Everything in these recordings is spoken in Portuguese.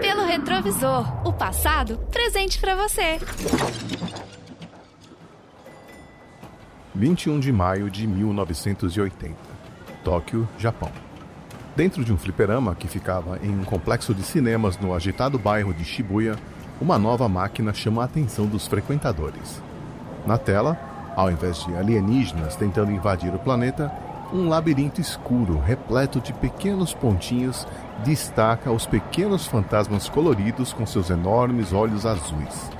Pelo retrovisor, o passado presente para você. 21 de maio de 1980. Tóquio, Japão. Dentro de um fliperama que ficava em um complexo de cinemas no agitado bairro de Shibuya, uma nova máquina chama a atenção dos frequentadores. Na tela, ao invés de alienígenas tentando invadir o planeta, um labirinto escuro, repleto de pequenos pontinhos, destaca os pequenos fantasmas coloridos com seus enormes olhos azuis.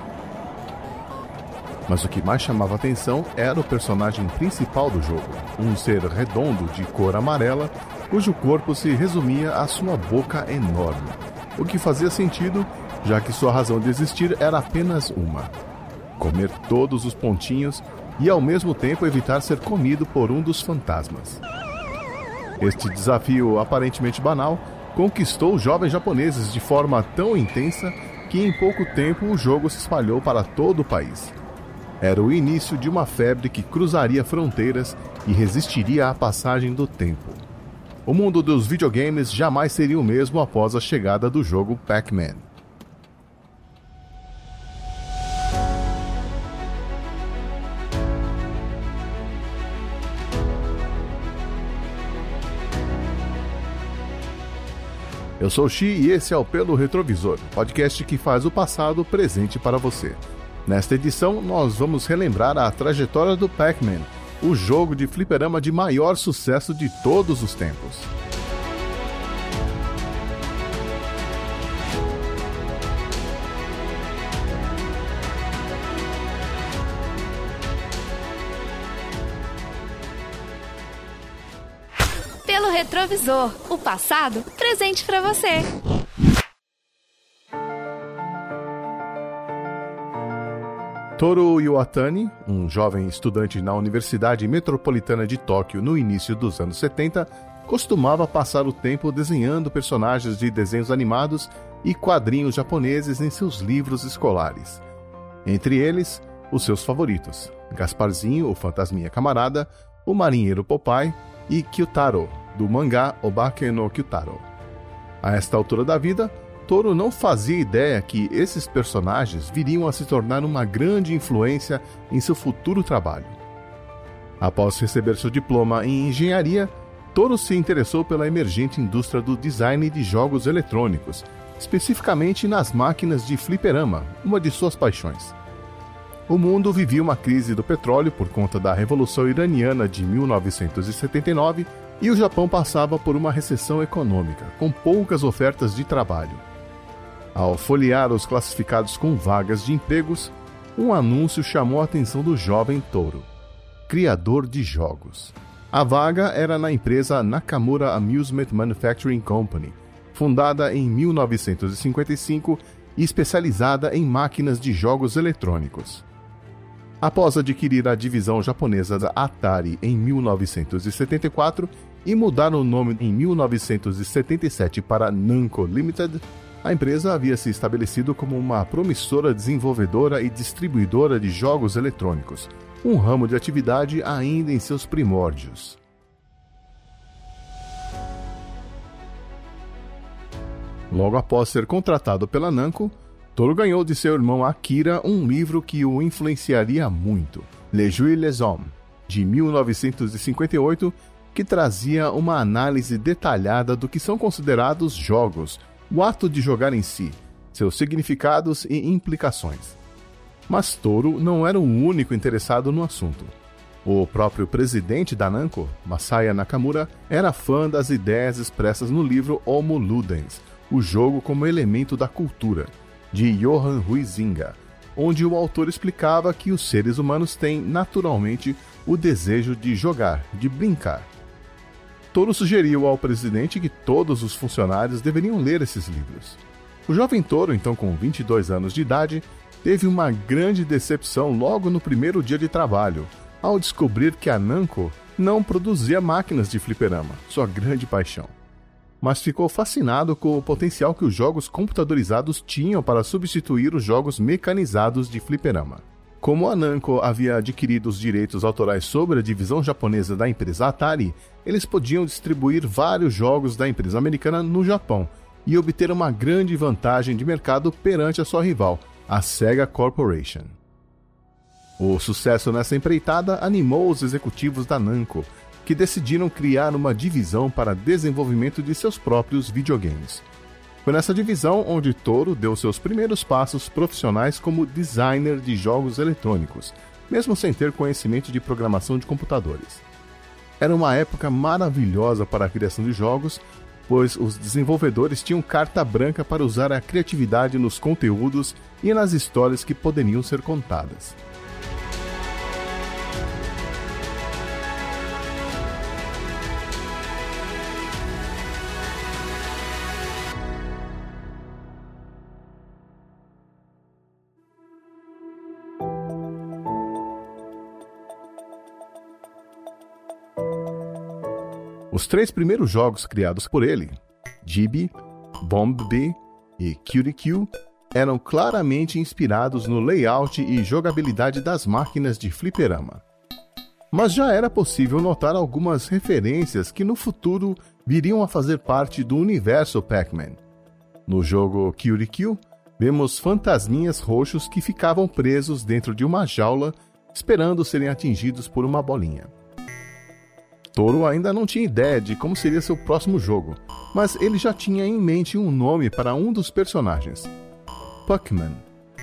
Mas o que mais chamava atenção era o personagem principal do jogo, um ser redondo de cor amarela, cujo corpo se resumia à sua boca enorme. O que fazia sentido, já que sua razão de existir era apenas uma: comer todos os pontinhos e ao mesmo tempo evitar ser comido por um dos fantasmas. Este desafio aparentemente banal conquistou os jovens japoneses de forma tão intensa que em pouco tempo o jogo se espalhou para todo o país. Era o início de uma febre que cruzaria fronteiras e resistiria à passagem do tempo. O mundo dos videogames jamais seria o mesmo após a chegada do jogo Pac-Man. Eu sou o Xi e esse é o Pelo Retrovisor, podcast que faz o passado presente para você. Nesta edição, nós vamos relembrar a trajetória do Pac-Man, o jogo de fliperama de maior sucesso de todos os tempos. Retrovisor, o passado presente para você. Toru Iwatani, um jovem estudante na Universidade Metropolitana de Tóquio no início dos anos 70, costumava passar o tempo desenhando personagens de desenhos animados e quadrinhos japoneses em seus livros escolares. Entre eles, os seus favoritos: Gasparzinho, o Fantasminha Camarada, o Marinheiro Popeye e Kyutaro, do mangá Obake no Kyutaro. A esta altura da vida, Toro não fazia ideia que esses personagens viriam a se tornar uma grande influência em seu futuro trabalho. Após receber seu diploma em engenharia, Toro se interessou pela emergente indústria do design de jogos eletrônicos, especificamente nas máquinas de fliperama, uma de suas paixões. O mundo vivia uma crise do petróleo por conta da Revolução Iraniana de 1979 e o Japão passava por uma recessão econômica, com poucas ofertas de trabalho. Ao folhear os classificados com vagas de empregos, um anúncio chamou a atenção do jovem touro, criador de jogos. A vaga era na empresa Nakamura Amusement Manufacturing Company, fundada em 1955 e especializada em máquinas de jogos eletrônicos. Após adquirir a divisão japonesa da Atari em 1974 e mudar o nome em 1977 para Namco Limited, a empresa havia se estabelecido como uma promissora desenvolvedora e distribuidora de jogos eletrônicos, um ramo de atividade ainda em seus primórdios. Logo após ser contratado pela Namco, Toro ganhou de seu irmão Akira um livro que o influenciaria muito, Les Jeux les Hommes, de 1958, que trazia uma análise detalhada do que são considerados jogos o ato de jogar em si, seus significados e implicações. Mas Toro não era o único interessado no assunto. O próprio presidente da Namco, Masaya Nakamura, era fã das ideias expressas no livro Homo Ludens, o jogo como elemento da cultura, de Johan Huizinga, onde o autor explicava que os seres humanos têm naturalmente o desejo de jogar, de brincar. Toro sugeriu ao presidente que todos os funcionários deveriam ler esses livros. O jovem Toro, então com 22 anos de idade, teve uma grande decepção logo no primeiro dia de trabalho, ao descobrir que a Namco não produzia máquinas de fliperama, sua grande paixão. Mas ficou fascinado com o potencial que os jogos computadorizados tinham para substituir os jogos mecanizados de fliperama. Como a Namco havia adquirido os direitos autorais sobre a divisão japonesa da empresa Atari, eles podiam distribuir vários jogos da empresa americana no Japão, e obter uma grande vantagem de mercado perante a sua rival, a Sega Corporation. O sucesso nessa empreitada animou os executivos da Namco, que decidiram criar uma divisão para desenvolvimento de seus próprios videogames. Foi nessa divisão onde Toro deu seus primeiros passos profissionais como designer de jogos eletrônicos, mesmo sem ter conhecimento de programação de computadores. Era uma época maravilhosa para a criação de jogos, pois os desenvolvedores tinham carta branca para usar a criatividade nos conteúdos e nas histórias que poderiam ser contadas. Os três primeiros jogos criados por ele, Gibi, Bomb B e Cutie Q, eram claramente inspirados no layout e jogabilidade das máquinas de fliperama. Mas já era possível notar algumas referências que no futuro viriam a fazer parte do universo Pac-Man. No jogo Cutie Q, vemos fantasminhas roxos que ficavam presos dentro de uma jaula esperando serem atingidos por uma bolinha. Toro ainda não tinha ideia de como seria seu próximo jogo, mas ele já tinha em mente um nome para um dos personagens: Puckman,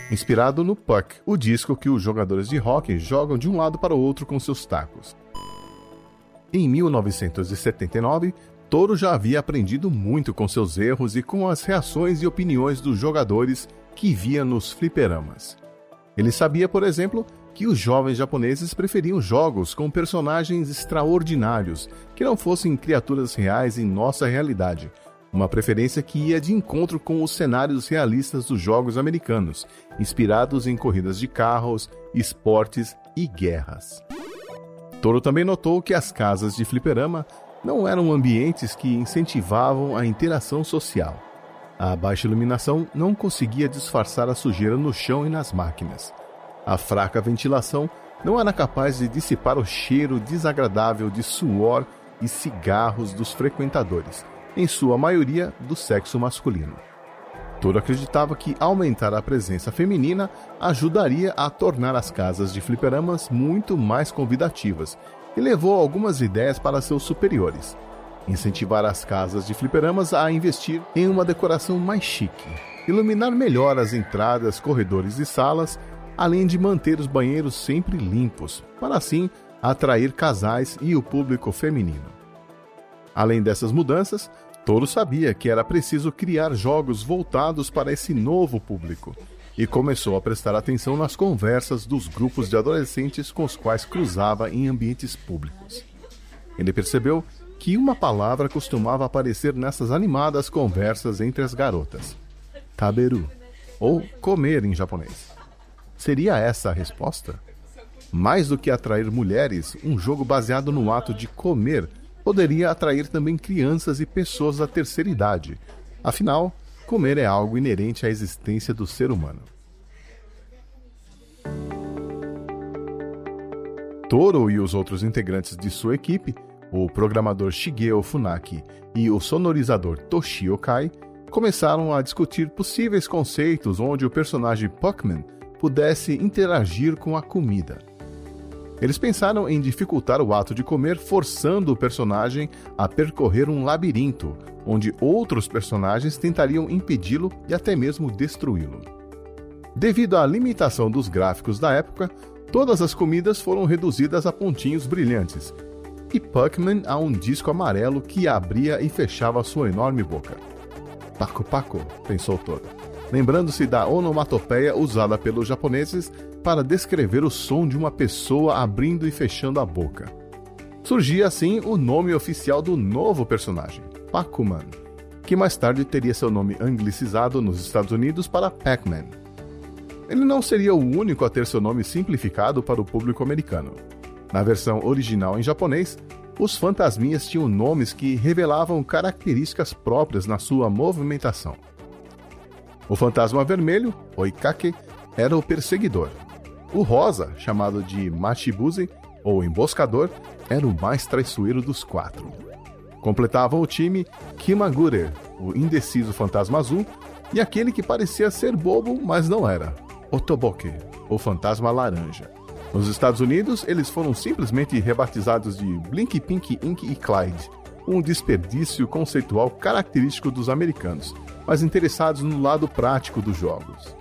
inspirado no Puck, o disco que os jogadores de hockey jogam de um lado para o outro com seus tacos. Em 1979, Toro já havia aprendido muito com seus erros e com as reações e opiniões dos jogadores que via nos fliperamas. Ele sabia, por exemplo, que os jovens japoneses preferiam jogos com personagens extraordinários, que não fossem criaturas reais em nossa realidade. Uma preferência que ia de encontro com os cenários realistas dos jogos americanos, inspirados em corridas de carros, esportes e guerras. Toro também notou que as casas de fliperama não eram ambientes que incentivavam a interação social. A baixa iluminação não conseguia disfarçar a sujeira no chão e nas máquinas. A fraca ventilação não era capaz de dissipar o cheiro desagradável de suor e cigarros dos frequentadores, em sua maioria do sexo masculino. Toro acreditava que aumentar a presença feminina ajudaria a tornar as casas de fliperamas muito mais convidativas e levou algumas ideias para seus superiores. Incentivar as casas de fliperamas a investir em uma decoração mais chique, iluminar melhor as entradas, corredores e salas além de manter os banheiros sempre limpos, para assim atrair casais e o público feminino. Além dessas mudanças, Toro sabia que era preciso criar jogos voltados para esse novo público e começou a prestar atenção nas conversas dos grupos de adolescentes com os quais cruzava em ambientes públicos. Ele percebeu que uma palavra costumava aparecer nessas animadas conversas entre as garotas: taberu, ou comer em japonês. Seria essa a resposta? Mais do que atrair mulheres, um jogo baseado no ato de comer poderia atrair também crianças e pessoas da terceira idade. Afinal, comer é algo inerente à existência do ser humano. Toro e os outros integrantes de sua equipe, o programador Shigeo Funaki e o sonorizador Toshio Kai, começaram a discutir possíveis conceitos onde o personagem Puckman pudesse interagir com a comida. Eles pensaram em dificultar o ato de comer, forçando o personagem a percorrer um labirinto, onde outros personagens tentariam impedi-lo e até mesmo destruí-lo. Devido à limitação dos gráficos da época, todas as comidas foram reduzidas a pontinhos brilhantes, e Puckman a um disco amarelo que abria e fechava sua enorme boca. Paco Paco, pensou todo lembrando-se da onomatopeia usada pelos japoneses para descrever o som de uma pessoa abrindo e fechando a boca. Surgia assim o nome oficial do novo personagem, Pac-Man, que mais tarde teria seu nome anglicizado nos Estados Unidos para Pac-Man. Ele não seria o único a ter seu nome simplificado para o público americano. Na versão original em japonês, os fantasminhas tinham nomes que revelavam características próprias na sua movimentação. O fantasma vermelho, Oikake, era o perseguidor. O rosa, chamado de Machibuze, ou emboscador, era o mais traiçoeiro dos quatro. Completavam o time Kimagure, o indeciso fantasma azul, e aquele que parecia ser bobo, mas não era, Otoboke, o fantasma laranja. Nos Estados Unidos, eles foram simplesmente rebatizados de Blink Pink Ink e Clyde, um desperdício conceitual característico dos americanos, mas interessados no lado prático dos jogos.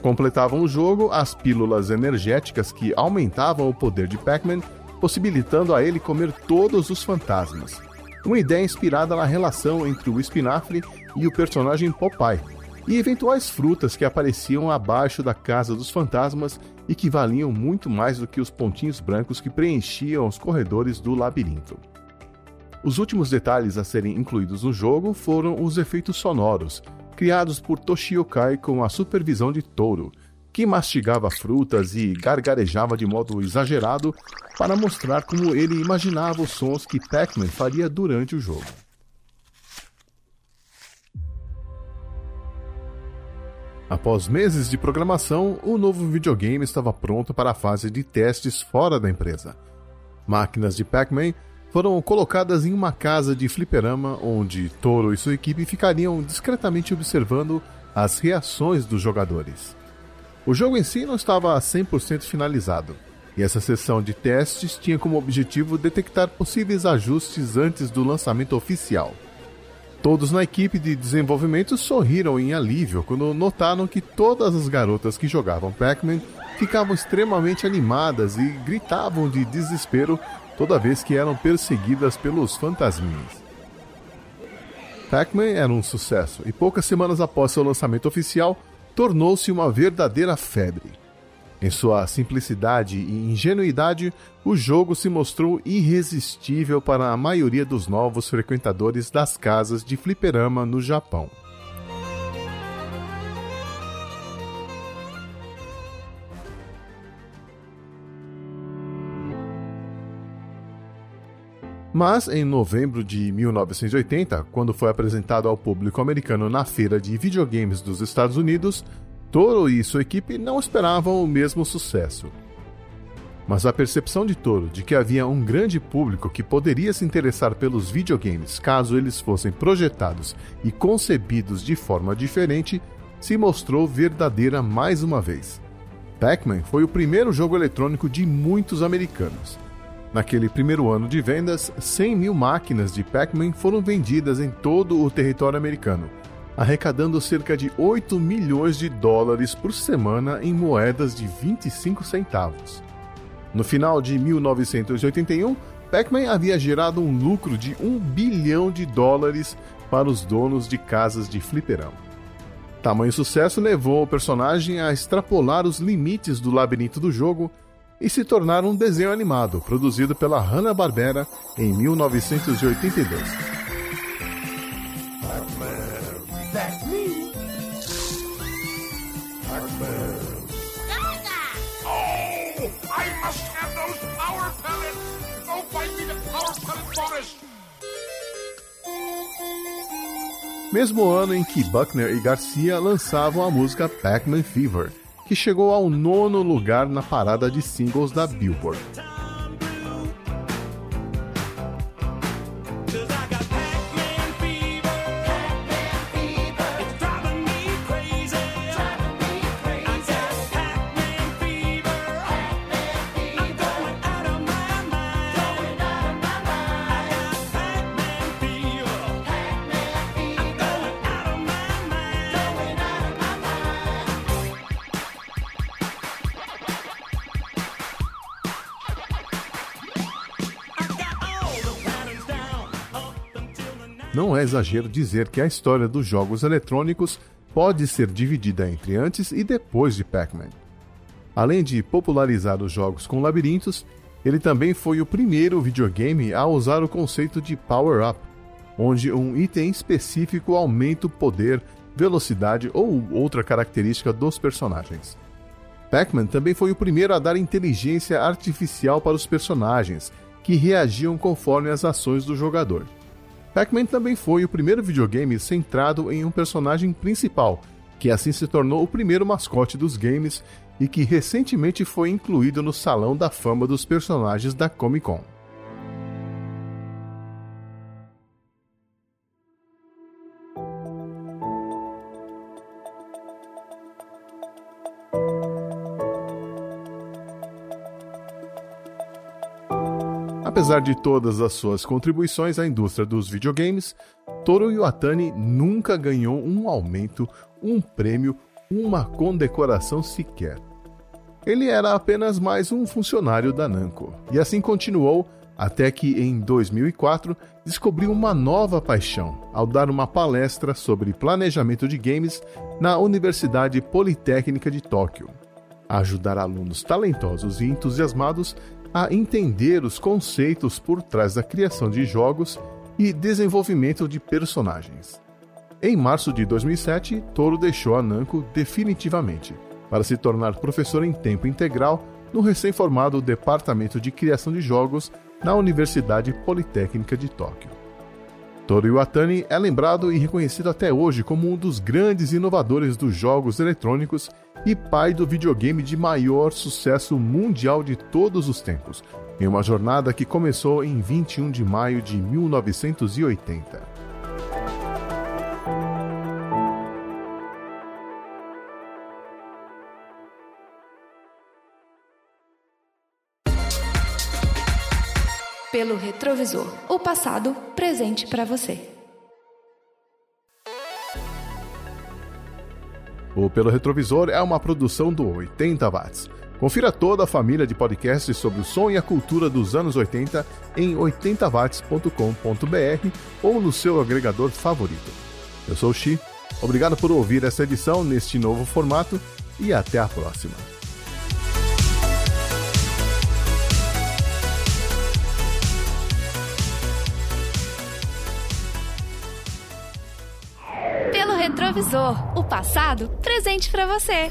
Completavam o jogo as pílulas energéticas que aumentavam o poder de Pac-Man, possibilitando a ele comer todos os fantasmas. Uma ideia inspirada na relação entre o espinafre e o personagem Popeye, e eventuais frutas que apareciam abaixo da casa dos fantasmas e que valiam muito mais do que os pontinhos brancos que preenchiam os corredores do labirinto. Os últimos detalhes a serem incluídos no jogo foram os efeitos sonoros, criados por Toshio Kai com a supervisão de Touro, que mastigava frutas e gargarejava de modo exagerado para mostrar como ele imaginava os sons que Pac-Man faria durante o jogo. Após meses de programação, o novo videogame estava pronto para a fase de testes fora da empresa. Máquinas de Pac-Man foram colocadas em uma casa de fliperama onde Toro e sua equipe ficariam discretamente observando as reações dos jogadores. O jogo em si não estava 100% finalizado, e essa sessão de testes tinha como objetivo detectar possíveis ajustes antes do lançamento oficial. Todos na equipe de desenvolvimento sorriram em alívio quando notaram que todas as garotas que jogavam Pac-Man ficavam extremamente animadas e gritavam de desespero toda vez que eram perseguidas pelos fantasminhas. Pac-Man era um sucesso e poucas semanas após seu lançamento oficial, tornou-se uma verdadeira febre. Em sua simplicidade e ingenuidade, o jogo se mostrou irresistível para a maioria dos novos frequentadores das casas de fliperama no Japão. Mas em novembro de 1980, quando foi apresentado ao público americano na feira de videogames dos Estados Unidos, Toro e sua equipe não esperavam o mesmo sucesso. Mas a percepção de Toro de que havia um grande público que poderia se interessar pelos videogames caso eles fossem projetados e concebidos de forma diferente se mostrou verdadeira mais uma vez. Pac-Man foi o primeiro jogo eletrônico de muitos americanos. Naquele primeiro ano de vendas, 100 mil máquinas de Pac-Man foram vendidas em todo o território americano, arrecadando cerca de 8 milhões de dólares por semana em moedas de 25 centavos. No final de 1981, Pac-Man havia gerado um lucro de 1 bilhão de dólares para os donos de casas de fliperão. Tamanho sucesso levou o personagem a extrapolar os limites do labirinto do jogo e se tornar um desenho animado produzido pela Hanna-Barbera em 1982. Mesmo ano em que Buckner e Garcia lançavam a música Pac-Man Fever, que chegou ao nono lugar na parada de singles da Billboard. Não é exagero dizer que a história dos jogos eletrônicos pode ser dividida entre antes e depois de Pac-Man. Além de popularizar os jogos com labirintos, ele também foi o primeiro videogame a usar o conceito de power-up, onde um item específico aumenta o poder, velocidade ou outra característica dos personagens. Pac-Man também foi o primeiro a dar inteligência artificial para os personagens, que reagiam conforme as ações do jogador. Pac-Man também foi o primeiro videogame centrado em um personagem principal, que assim se tornou o primeiro mascote dos games e que recentemente foi incluído no Salão da Fama dos Personagens da Comic Con. Apesar de todas as suas contribuições à indústria dos videogames, Toru Iwatani nunca ganhou um aumento, um prêmio, uma condecoração sequer. Ele era apenas mais um funcionário da Namco, e assim continuou até que em 2004 descobriu uma nova paixão ao dar uma palestra sobre planejamento de games na Universidade Politécnica de Tóquio. Ajudar alunos talentosos e entusiasmados a entender os conceitos por trás da criação de jogos e desenvolvimento de personagens. Em março de 2007, Toro deixou a Namco definitivamente para se tornar professor em tempo integral no recém-formado Departamento de Criação de Jogos na Universidade Politécnica de Tóquio. Toru Iwatani é lembrado e reconhecido até hoje como um dos grandes inovadores dos jogos eletrônicos e pai do videogame de maior sucesso mundial de todos os tempos, em uma jornada que começou em 21 de maio de 1980. Pelo retrovisor, o passado presente para você. O Pelo Retrovisor é uma produção do 80 Watts. Confira toda a família de podcasts sobre o som e a cultura dos anos 80 em 80watts.com.br ou no seu agregador favorito. Eu sou o Xi, obrigado por ouvir essa edição neste novo formato e até a próxima. Retrovisor, o passado presente para você.